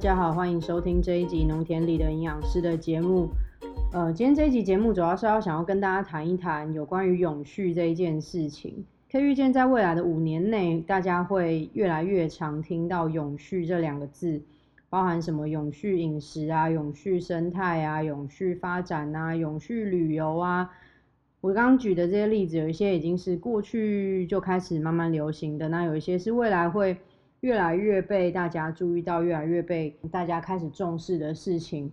大家好，欢迎收听这一集农田里的营养师的节目。呃，今天这一集节目主要是要想要跟大家谈一谈有关于永续这一件事情。可以预见，在未来的五年内，大家会越来越常听到“永续”这两个字，包含什么永续饮食啊、永续生态啊、永续发展啊、永续旅游啊。我刚刚举的这些例子，有一些已经是过去就开始慢慢流行的，那有一些是未来会越来越被大家注意到、越来越被大家开始重视的事情。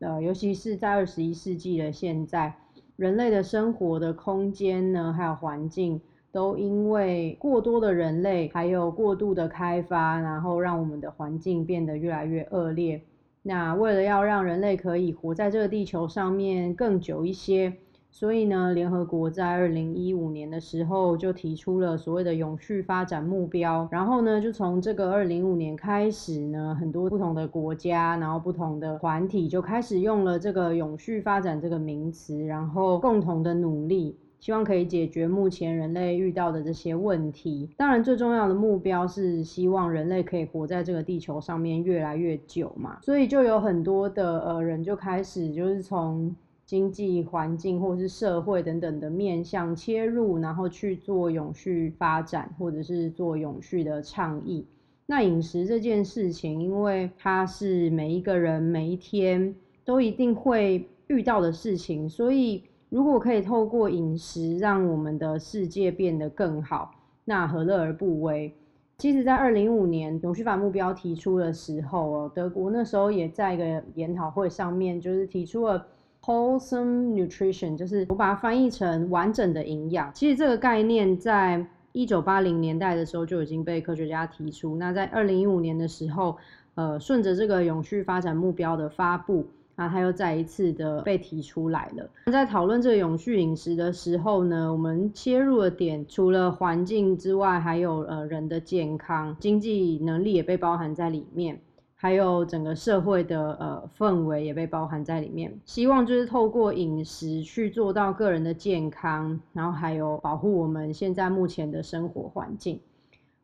呃，尤其是在二十一世纪的现在，人类的生活的空间呢，还有环境，都因为过多的人类，还有过度的开发，然后让我们的环境变得越来越恶劣。那为了要让人类可以活在这个地球上面更久一些。所以呢，联合国在二零一五年的时候就提出了所谓的永续发展目标，然后呢，就从这个二零五年开始呢，很多不同的国家，然后不同的团体就开始用了这个永续发展这个名词，然后共同的努力，希望可以解决目前人类遇到的这些问题。当然，最重要的目标是希望人类可以活在这个地球上面越来越久嘛，所以就有很多的呃人就开始就是从。经济环境或是社会等等的面向切入，然后去做永续发展，或者是做永续的倡议。那饮食这件事情，因为它是每一个人每一天都一定会遇到的事情，所以如果可以透过饮食让我们的世界变得更好，那何乐而不为？其实，在二零一五年永续法目标提出的时候哦，德国那时候也在一个研讨会上面，就是提出了。Wholesome nutrition 就是我把它翻译成完整的营养。其实这个概念在一九八零年代的时候就已经被科学家提出。那在二零一五年的时候，呃，顺着这个永续发展目标的发布，那它又再一次的被提出来了。在讨论这个永续饮食的时候呢，我们切入的点除了环境之外，还有呃人的健康、经济能力也被包含在里面。还有整个社会的呃氛围也被包含在里面，希望就是透过饮食去做到个人的健康，然后还有保护我们现在目前的生活环境。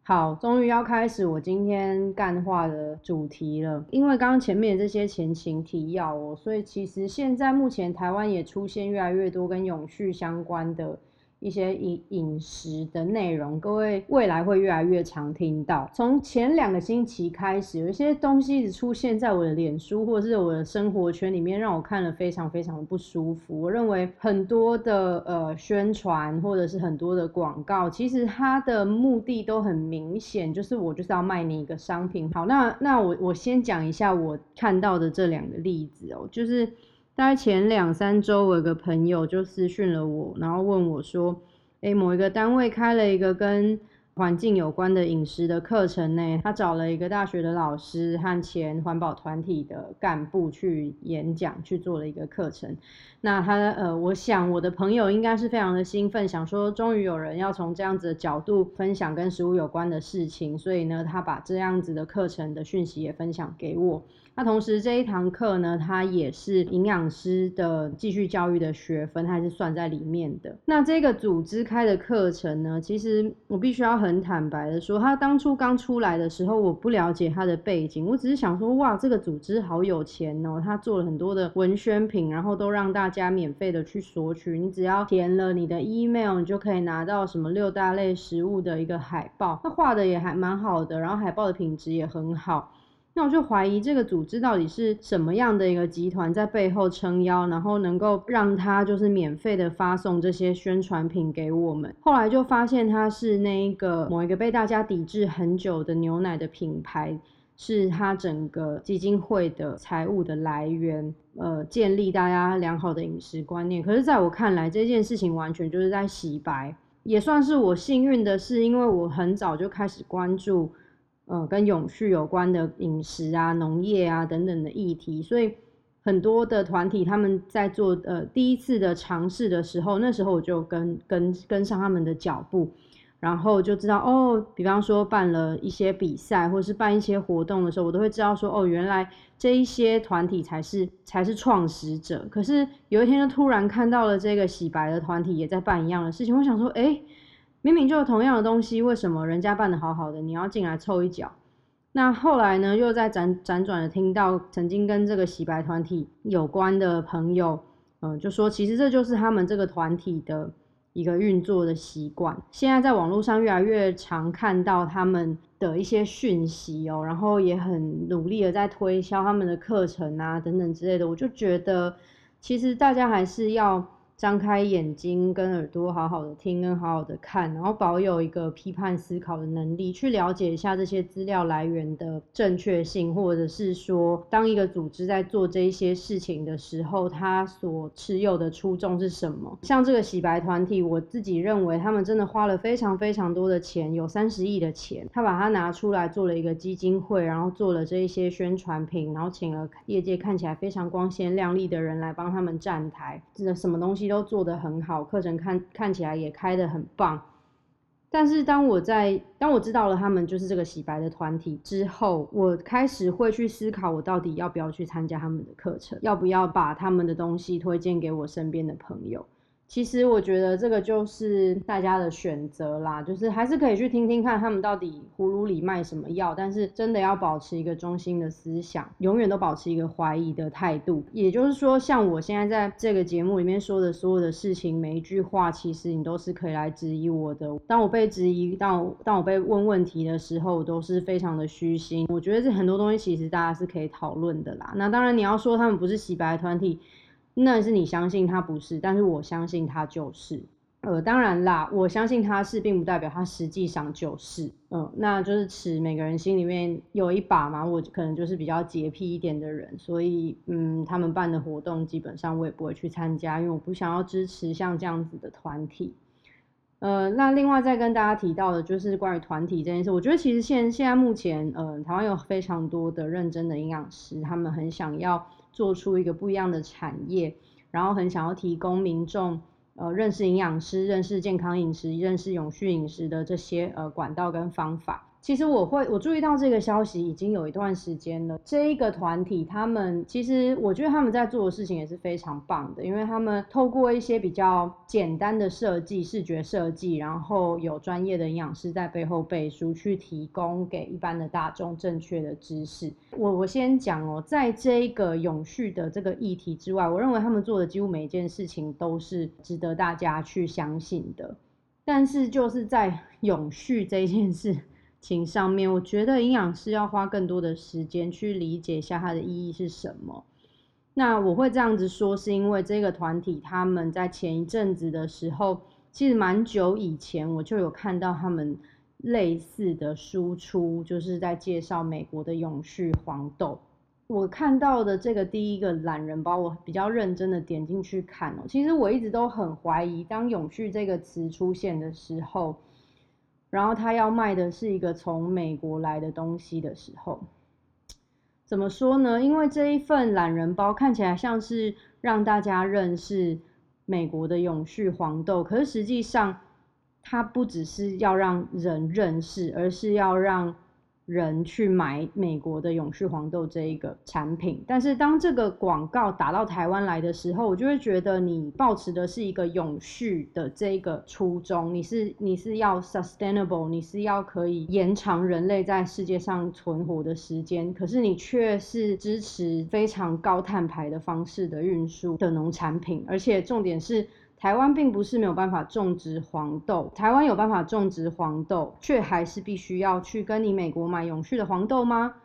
好，终于要开始我今天干话的主题了，因为刚刚前面这些前情提要哦，所以其实现在目前台湾也出现越来越多跟永续相关的。一些饮饮食的内容，各位未来会越来越常听到。从前两个星期开始，有一些东西一直出现在我的脸书或者是我的生活圈里面，让我看了非常非常的不舒服。我认为很多的呃宣传或者是很多的广告，其实它的目的都很明显，就是我就是要卖你一个商品。好，那那我我先讲一下我看到的这两个例子哦，就是。大概前两三周，我有个朋友就私讯了我，然后问我说：“诶，某一个单位开了一个跟环境有关的饮食的课程呢，他找了一个大学的老师和前环保团体的干部去演讲，去做了一个课程。那他呃，我想我的朋友应该是非常的兴奋，想说终于有人要从这样子的角度分享跟食物有关的事情，所以呢，他把这样子的课程的讯息也分享给我。”那同时这一堂课呢，它也是营养师的继续教育的学分，它是算在里面的。那这个组织开的课程呢，其实我必须要很坦白的说，他当初刚出来的时候，我不了解他的背景，我只是想说，哇，这个组织好有钱哦，他做了很多的文宣品，然后都让大家免费的去索取，你只要填了你的 email，你就可以拿到什么六大类食物的一个海报，那画的也还蛮好的，然后海报的品质也很好。那我就怀疑这个组织到底是什么样的一个集团在背后撑腰，然后能够让他就是免费的发送这些宣传品给我们。后来就发现他是那一个某一个被大家抵制很久的牛奶的品牌，是他整个基金会的财务的来源，呃，建立大家良好的饮食观念。可是在我看来，这件事情完全就是在洗白，也算是我幸运的是，因为我很早就开始关注。呃，跟永续有关的饮食啊、农业啊等等的议题，所以很多的团体他们在做呃第一次的尝试的时候，那时候我就跟跟跟上他们的脚步，然后就知道哦，比方说办了一些比赛或是办一些活动的时候，我都会知道说哦，原来这一些团体才是才是创始者。可是有一天就突然看到了这个洗白的团体也在办一样的事情，我想说，哎。明明就是同样的东西，为什么人家办的好好的，你要进来凑一脚？那后来呢，又在辗辗转的听到曾经跟这个洗白团体有关的朋友，嗯，就说其实这就是他们这个团体的一个运作的习惯。现在在网络上越来越常看到他们的一些讯息哦，然后也很努力的在推销他们的课程啊等等之类的，我就觉得其实大家还是要。张开眼睛跟耳朵，好好的听跟好好的看，然后保有一个批判思考的能力，去了解一下这些资料来源的正确性，或者是说，当一个组织在做这一些事情的时候，他所持有的初衷是什么？像这个洗白团体，我自己认为他们真的花了非常非常多的钱，有三十亿的钱，他把它拿出来做了一个基金会，然后做了这一些宣传品，然后请了业界看起来非常光鲜亮丽的人来帮他们站台，这什么东西？都做得很好，课程看看起来也开得很棒。但是当我在当我知道了他们就是这个洗白的团体之后，我开始会去思考，我到底要不要去参加他们的课程，要不要把他们的东西推荐给我身边的朋友。其实我觉得这个就是大家的选择啦，就是还是可以去听听看他们到底葫芦里卖什么药，但是真的要保持一个中心的思想，永远都保持一个怀疑的态度。也就是说，像我现在在这个节目里面说的所有的事情，每一句话，其实你都是可以来质疑我的。当我被质疑，当我当我被问问题的时候，我都是非常的虚心。我觉得这很多东西其实大家是可以讨论的啦。那当然你要说他们不是洗白团体。那是你相信他不是，但是我相信他就是。呃，当然啦，我相信他是，并不代表他实际上就是。嗯，那就是持每个人心里面有一把嘛。我可能就是比较洁癖一点的人，所以嗯，他们办的活动基本上我也不会去参加，因为我不想要支持像这样子的团体。呃，那另外再跟大家提到的就是关于团体这件事，我觉得其实现现在目前，呃，台湾有非常多的认真的营养师，他们很想要。做出一个不一样的产业，然后很想要提供民众呃认识营养师、认识健康饮食、认识永续饮食的这些呃管道跟方法。其实我会，我注意到这个消息已经有一段时间了。这一个团体，他们其实我觉得他们在做的事情也是非常棒的，因为他们透过一些比较简单的设计、视觉设计，然后有专业的营养师在背后背书，去提供给一般的大众正确的知识。我我先讲哦，在这个永续的这个议题之外，我认为他们做的几乎每一件事情都是值得大家去相信的。但是就是在永续这件事。情上面，我觉得营养师要花更多的时间去理解一下它的意义是什么。那我会这样子说，是因为这个团体他们在前一阵子的时候，其实蛮久以前我就有看到他们类似的输出，就是在介绍美国的永续黄豆。我看到的这个第一个懒人包，我比较认真的点进去看哦。其实我一直都很怀疑，当永续这个词出现的时候。然后他要卖的是一个从美国来的东西的时候，怎么说呢？因为这一份懒人包看起来像是让大家认识美国的永续黄豆，可是实际上它不只是要让人认识，而是要让。人去买美国的永续黄豆这一个产品，但是当这个广告打到台湾来的时候，我就会觉得你保持的是一个永续的这个初衷，你是你是要 sustainable，你是要可以延长人类在世界上存活的时间，可是你却是支持非常高碳排的方式的运输的农产品，而且重点是。台湾并不是没有办法种植黄豆，台湾有办法种植黄豆，却还是必须要去跟你美国买永续的黄豆吗？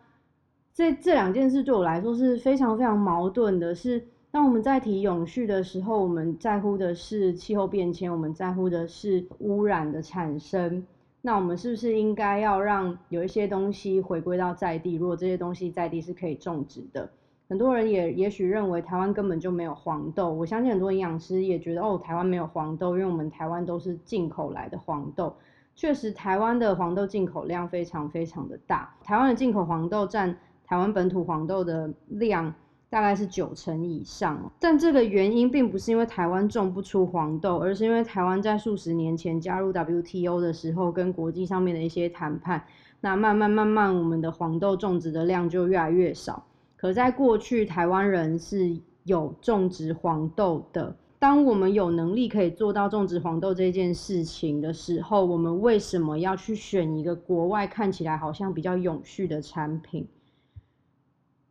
这这两件事对我来说是非常非常矛盾的。是当我们在提永续的时候，我们在乎的是气候变迁，我们在乎的是污染的产生。那我们是不是应该要让有一些东西回归到在地？如果这些东西在地是可以种植的？很多人也也许认为台湾根本就没有黄豆，我相信很多营养师也觉得哦，台湾没有黄豆，因为我们台湾都是进口来的黄豆。确实，台湾的黄豆进口量非常非常的大，台湾的进口黄豆占台湾本土黄豆的量大概是九成以上。但这个原因并不是因为台湾种不出黄豆，而是因为台湾在数十年前加入 WTO 的时候，跟国际上面的一些谈判，那慢慢慢慢，我们的黄豆种植的量就越来越少。可在过去，台湾人是有种植黄豆的当我们有能力可以做到种植黄豆这件事情的时候，我们为什么要去选一个国外看起来好像比较永续的产品？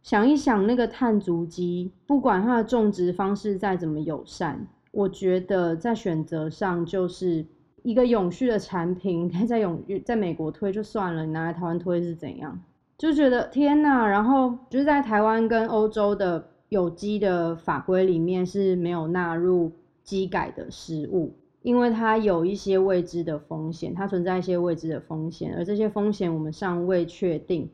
想一想，那个碳足迹，不管它的种植方式再怎么友善，我觉得在选择上就是一个永续的产品，它在永在美国推就算了，你拿来台湾推是怎样？就觉得天呐！然后就是在台湾跟欧洲的。有机的法规里面是没有纳入机改的食物，因为它有一些未知的风险，它存在一些未知的风险，而这些风险我们尚未确定。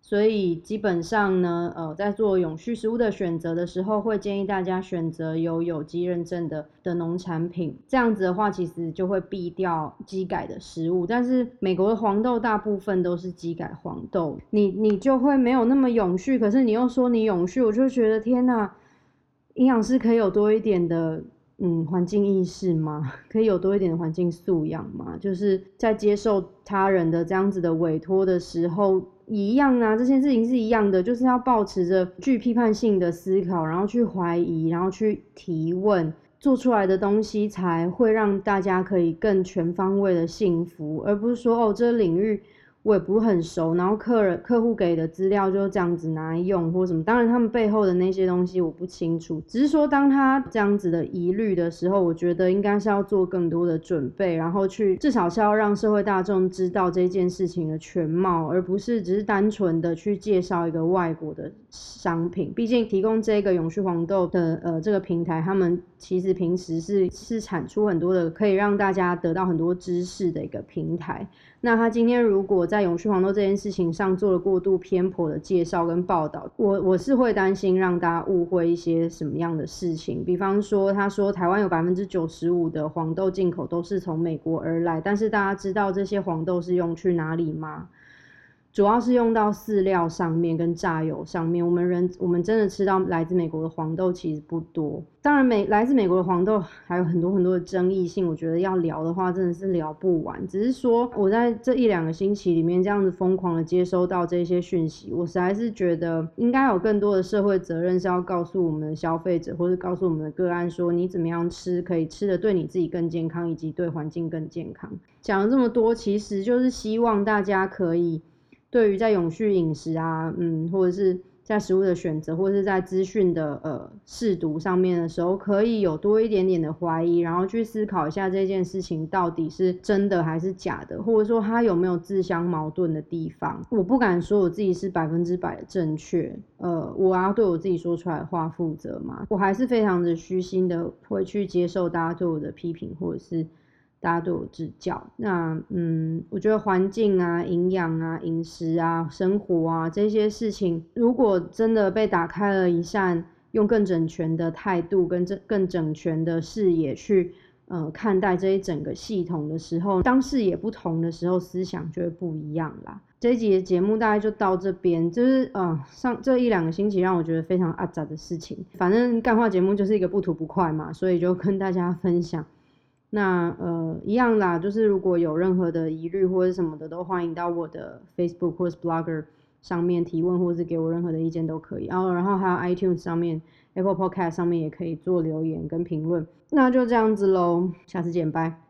所以基本上呢，呃，在做永续食物的选择的时候，会建议大家选择有有机认证的的农产品。这样子的话，其实就会避掉机改的食物。但是美国的黄豆大部分都是机改黄豆，你你就会没有那么永续。可是你又说你永续，我就觉得天哪，营养师可以有多一点的嗯环境意识吗？可以有多一点的环境素养吗？就是在接受他人的这样子的委托的时候。一样啊，这件事情是一样的，就是要保持着具批判性的思考，然后去怀疑，然后去提问，做出来的东西才会让大家可以更全方位的幸福，而不是说哦，这领域。我也不是很熟，然后客人客户给的资料就这样子拿来用或什么，当然他们背后的那些东西我不清楚，只是说当他这样子的疑虑的时候，我觉得应该是要做更多的准备，然后去至少是要让社会大众知道这件事情的全貌，而不是只是单纯的去介绍一个外国的商品。毕竟提供这个永续黄豆的呃这个平台，他们其实平时是是产出很多的可以让大家得到很多知识的一个平台。那他今天如果在永续黄豆这件事情上做了过度偏颇的介绍跟报道，我我是会担心让大家误会一些什么样的事情。比方说，他说台湾有百分之九十五的黄豆进口都是从美国而来，但是大家知道这些黄豆是用去哪里吗？主要是用到饲料上面跟榨油上面。我们人我们真的吃到来自美国的黄豆其实不多。当然，美来自美国的黄豆还有很多很多的争议性。我觉得要聊的话，真的是聊不完。只是说我在这一两个星期里面这样子疯狂的接收到这些讯息，我实在是觉得应该有更多的社会责任是要告诉我们的消费者，或者告诉我们的个案说，你怎么样吃可以吃的对你自己更健康，以及对环境更健康。讲了这么多，其实就是希望大家可以。对于在永续饮食啊，嗯，或者是在食物的选择，或者是在资讯的呃试读上面的时候，可以有多一点点的怀疑，然后去思考一下这件事情到底是真的还是假的，或者说它有没有自相矛盾的地方。我不敢说我自己是百分之百的正确，呃，我要对我自己说出来的话负责嘛，我还是非常的虚心的会去接受大家对我的批评，或者是。大家都有指教，那嗯，我觉得环境啊、营养啊、饮食啊、生活啊这些事情，如果真的被打开了一扇，用更整全的态度跟这更整全的视野去呃看待这一整个系统的时候，当视野不同的时候，思想就会不一样啦。这一集的节目大概就到这边，就是呃上这一两个星期让我觉得非常阿杂的事情，反正干话节目就是一个不吐不快嘛，所以就跟大家分享。那呃一样啦，就是如果有任何的疑虑或者什么的，都欢迎到我的 Facebook 或者 Blogger 上面提问，或者是给我任何的意见都可以。然后然后还有 iTunes 上面、Apple Podcast 上面也可以做留言跟评论。那就这样子喽，下次见，拜。